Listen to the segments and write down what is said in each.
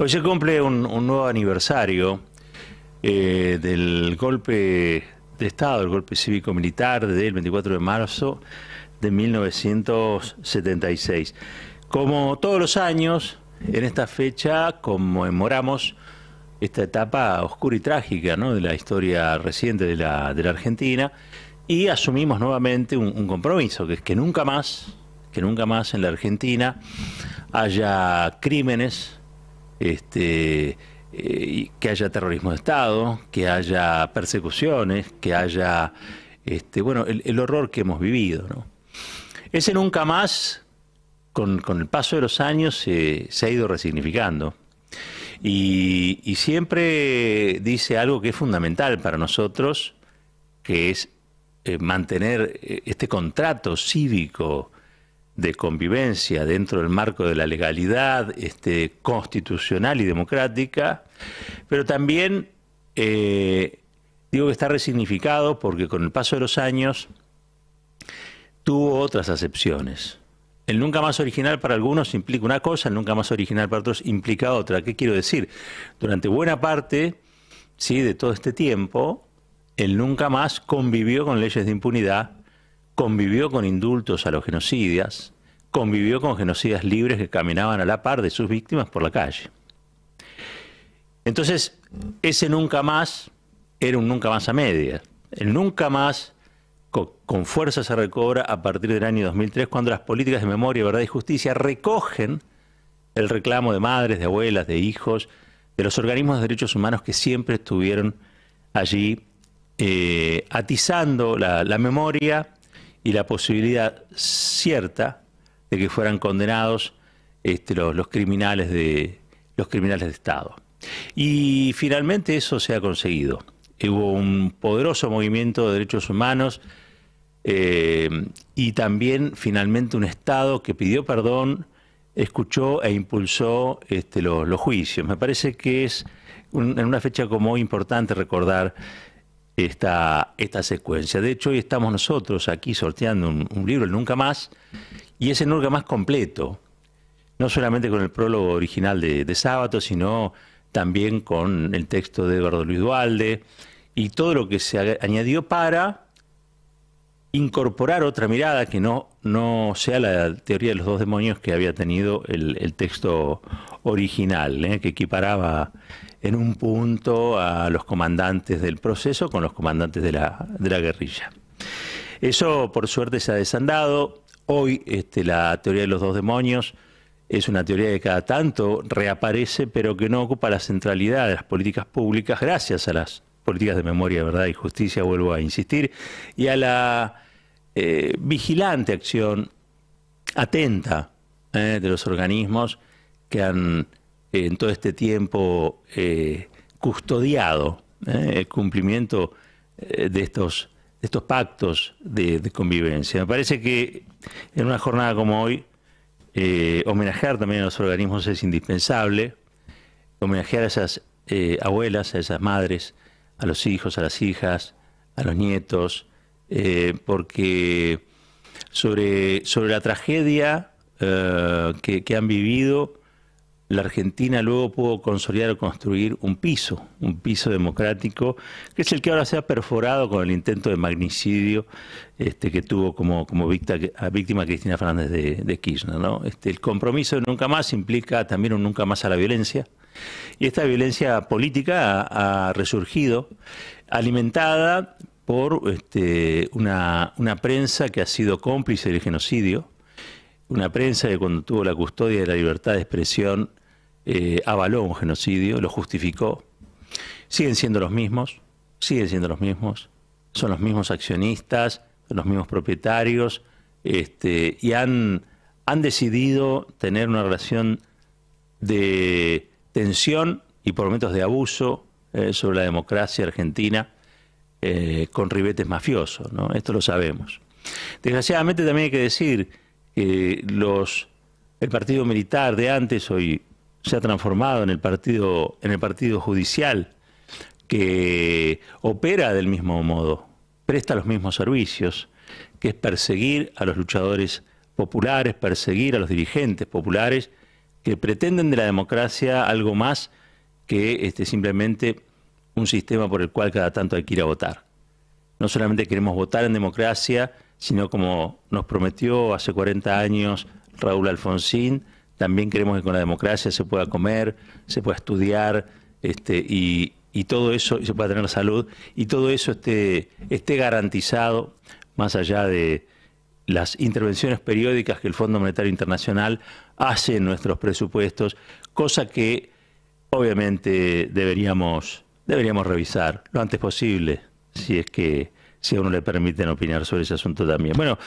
Hoy se cumple un, nuevo aniversario eh, del golpe de Estado, el golpe cívico-militar del 24 de marzo de 1976. Como todos los años, en esta fecha conmemoramos esta etapa oscura y trágica de la historia reciente de la, Argentina y asumimos nuevamente un, un compromiso, que es que nunca más, que nunca más en la Argentina haya crímenes este, eh, que haya terrorismo de Estado, que haya persecuciones, que haya, este, bueno, el, horror que hemos vivido. Ese nunca más, con, el paso de los años, se ha ido resignificando. Y, siempre dice algo que es fundamental para nosotros, que es eh, mantener eh, este contrato cívico de convivencia dentro del marco de la legalidad este, constitucional y democrática, pero también eh, digo que está resignificado porque con el paso de los años tuvo otras acepciones. El nunca más original para algunos implica una cosa, el nunca más original para otros implica otra. ¿Qué quiero decir? Durante buena parte ¿sí? de todo este tiempo, el nunca más convivió con leyes de impunidad convivió con indultos a los genocidas, convivió con genocidas libres que caminaban a la par de sus víctimas por la calle. Entonces, ese nunca más era un nunca más a media. El nunca más con, fuerza se recobra a partir del año 2003, cuando las políticas de memoria, verdad y justicia recogen el reclamo de madres, de abuelas, de hijos, de los organismos de derechos humanos que siempre estuvieron allí eh, atizando la memoria y la posibilidad cierta de que fueran condenados este, los, criminales de los criminales de Estado. Y finalmente eso se ha conseguido. Hubo un poderoso movimiento de derechos humanos eh, y también finalmente un Estado que pidió perdón, escuchó e impulsó este, los, juicios. Me parece que es en una fecha como importante recordar esta, esta secuencia. De hecho, hoy estamos nosotros aquí sorteando un, libro, el Nunca Más, y ese Nunca Más completo, no solamente con el prólogo original de, de Sábato, sino también con el texto de Eduardo Luis Dualde y todo lo que se añadió para incorporar otra mirada que no, no sea la teoría de los dos demonios que había tenido el, texto original, ¿eh? que equiparaba en un punto a los comandantes del proceso con los comandantes de la, de la guerrilla. Eso por suerte se ha desandado. Hoy este, la teoría de los dos demonios es una teoría que cada tanto reaparece, pero que no ocupa la centralidad de las políticas públicas gracias a las políticas de memoria, verdad y justicia, vuelvo a insistir, y a la eh, vigilante acción atenta eh, de los organismos que han en todo este tiempo eh, custodiado eh, el cumplimiento eh, de estos, estos pactos de, convivencia. Me parece que en una jornada como hoy, homenajear también a los organismos es indispensable, homenajear a esas abuelas, a esas madres, a los hijos, a las hijas, a los nietos, porque sobre, sobre la tragedia que, que han vivido, la Argentina luego pudo consolidar o construir un piso, un piso democrático, que es el que ahora se ha perforado con el intento de magnicidio este, que tuvo como, como víctima, Cristina Fernández de, Kirchner. ¿no? Este, el compromiso de nunca más implica también un nunca más a la violencia, y esta violencia política ha, resurgido, alimentada por este, una, una prensa que ha sido cómplice del genocidio, una prensa que cuando tuvo la custodia de la libertad de expresión eh, avaló un genocidio, lo justificó. Siguen siendo los mismos, siguen siendo los mismos, son los mismos accionistas, son los mismos propietarios, este, y han, han decidido tener una relación de tensión y por momentos de abuso eh, sobre la democracia argentina eh, con ribetes mafiosos, ¿no? Esto lo sabemos. Desgraciadamente también hay que decir que el partido militar de antes, hoy se ha transformado en el partido, en el partido judicial que opera del mismo modo, presta los mismos servicios, que es perseguir a los luchadores populares, perseguir a los dirigentes populares que pretenden de la democracia algo más que este, simplemente un sistema por el cual cada tanto hay que ir a votar. No solamente queremos votar en democracia, sino como nos prometió hace 40 años Raúl Alfonsín, también queremos que con la democracia se pueda comer, se pueda estudiar este, y, todo eso, y se pueda tener salud, y todo eso esté, esté garantizado más allá de las intervenciones periódicas que el Fondo Monetario Internacional hace nuestros presupuestos, cosa que obviamente deberíamos, deberíamos revisar lo antes posible, si es que si a uno le permiten opinar sobre ese asunto también. Bueno,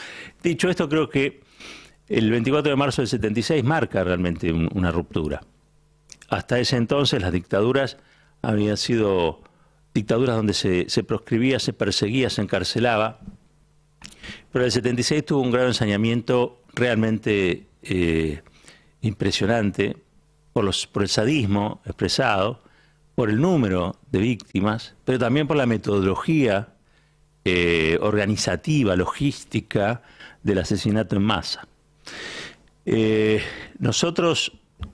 dicho esto, creo que el 24 de marzo del 76 marca realmente una ruptura. Hasta ese entonces las dictaduras habían sido dictaduras donde se, proscribía, se perseguía, se encarcelaba, pero el 76 tuvo un gran ensañamiento realmente eh, impresionante por, los, por el sadismo expresado, por el número de víctimas, pero también por la metodología eh, organizativa, logística del asesinato en masa. Eh, nosotros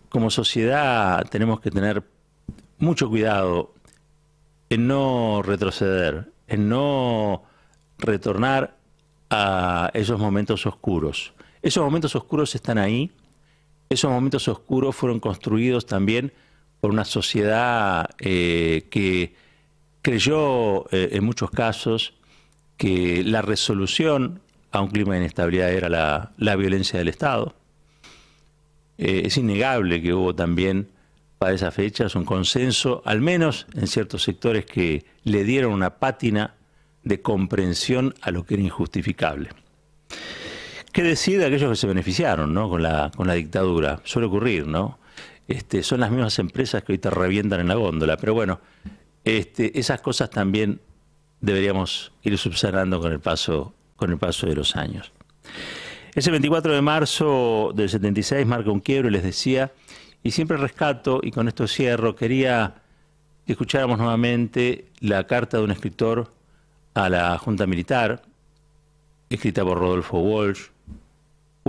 como sociedad tenemos que tener mucho cuidado en no retroceder, en no retornar a esos momentos oscuros. Esos momentos oscuros están ahí, esos momentos oscuros fueron construidos también por una sociedad eh, que creyó eh, en muchos casos que la resolución a un clima de inestabilidad era la, violencia del Estado. Eh, es innegable que hubo también para esas fechas un consenso, al menos en ciertos sectores que le dieron una pátina de comprensión a lo que era injustificable. ¿Qué decide aquellos que se beneficiaron ¿no? con, la, con la dictadura? Suele ocurrir, ¿no? Este, son las mismas empresas que hoy te revientan en la góndola, pero bueno, este, esas cosas también deberíamos ir subsanando con el paso, con el paso de los años. Ese 24 de marzo del 76 marca un quiebro, les decía, y siempre rescato, y con esto cierro, quería que escucháramos nuevamente la carta de un escritor a la Junta Militar, escrita por Rodolfo Walsh,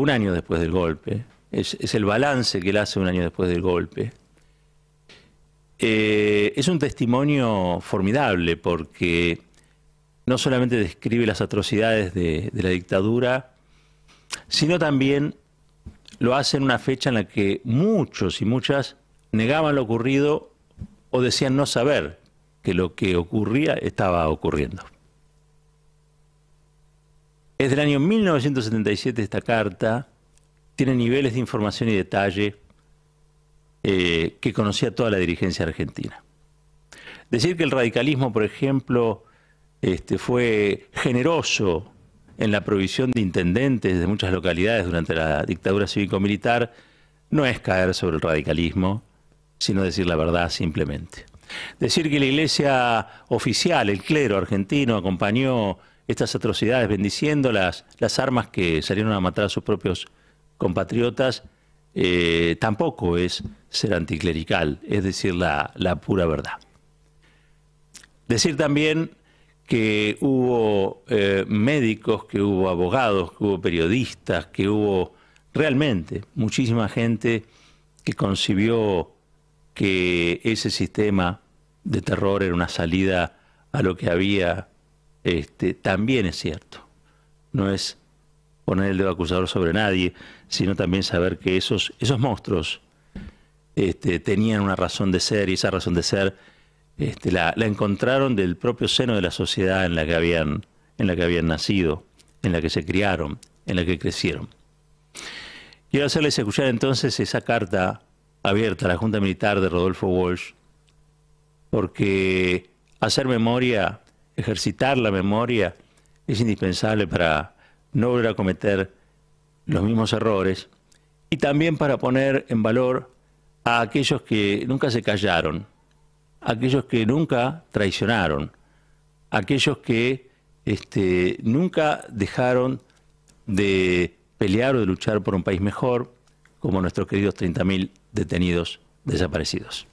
un año después del golpe. Es, el balance que él hace un año después del golpe. Eh, es un testimonio formidable porque no solamente describe las atrocidades de, la dictadura, sino también lo hace en una fecha en la que muchos y muchas negaban lo ocurrido o decían no saber que lo que ocurría estaba ocurriendo. Es del año 1977 esta carta, tiene niveles de información y detalle eh, que conocía toda la dirigencia argentina. Decir que el radicalismo, por ejemplo, este, fue generoso en la provisión de intendentes de muchas localidades durante la dictadura cívico-militar, no es caer sobre el radicalismo, sino decir la verdad simplemente. Decir que la iglesia oficial, el clero argentino, acompañó estas atrocidades bendiciendo las, las armas que salieron a matar a sus propios compatriotas, eh, tampoco es ser anticlerical, es decir la, la pura verdad. Decir también que hubo eh, médicos, que hubo abogados, que hubo periodistas, que hubo realmente muchísima gente que concibió que ese sistema de terror era una salida a lo que había, este, también es cierto. No es poner el dedo acusador sobre nadie, sino también saber que esos, esos monstruos este, tenían una razón de ser y esa razón de ser este, la, encontraron del propio seno de la sociedad en la que habían, en la que habían nacido, en la que se criaron, en la que crecieron. Quiero hacerles escuchar entonces esa carta abierta a la Junta Militar de Rodolfo Walsh, porque hacer memoria, ejercitar la memoria, es indispensable para no volver a cometer los mismos errores y también para poner en valor a aquellos que nunca se callaron, aquellos que nunca traicionaron, aquellos que este, nunca dejaron de pelear o de luchar por un país mejor, como nuestros queridos 30.000 detenidos desaparecidos.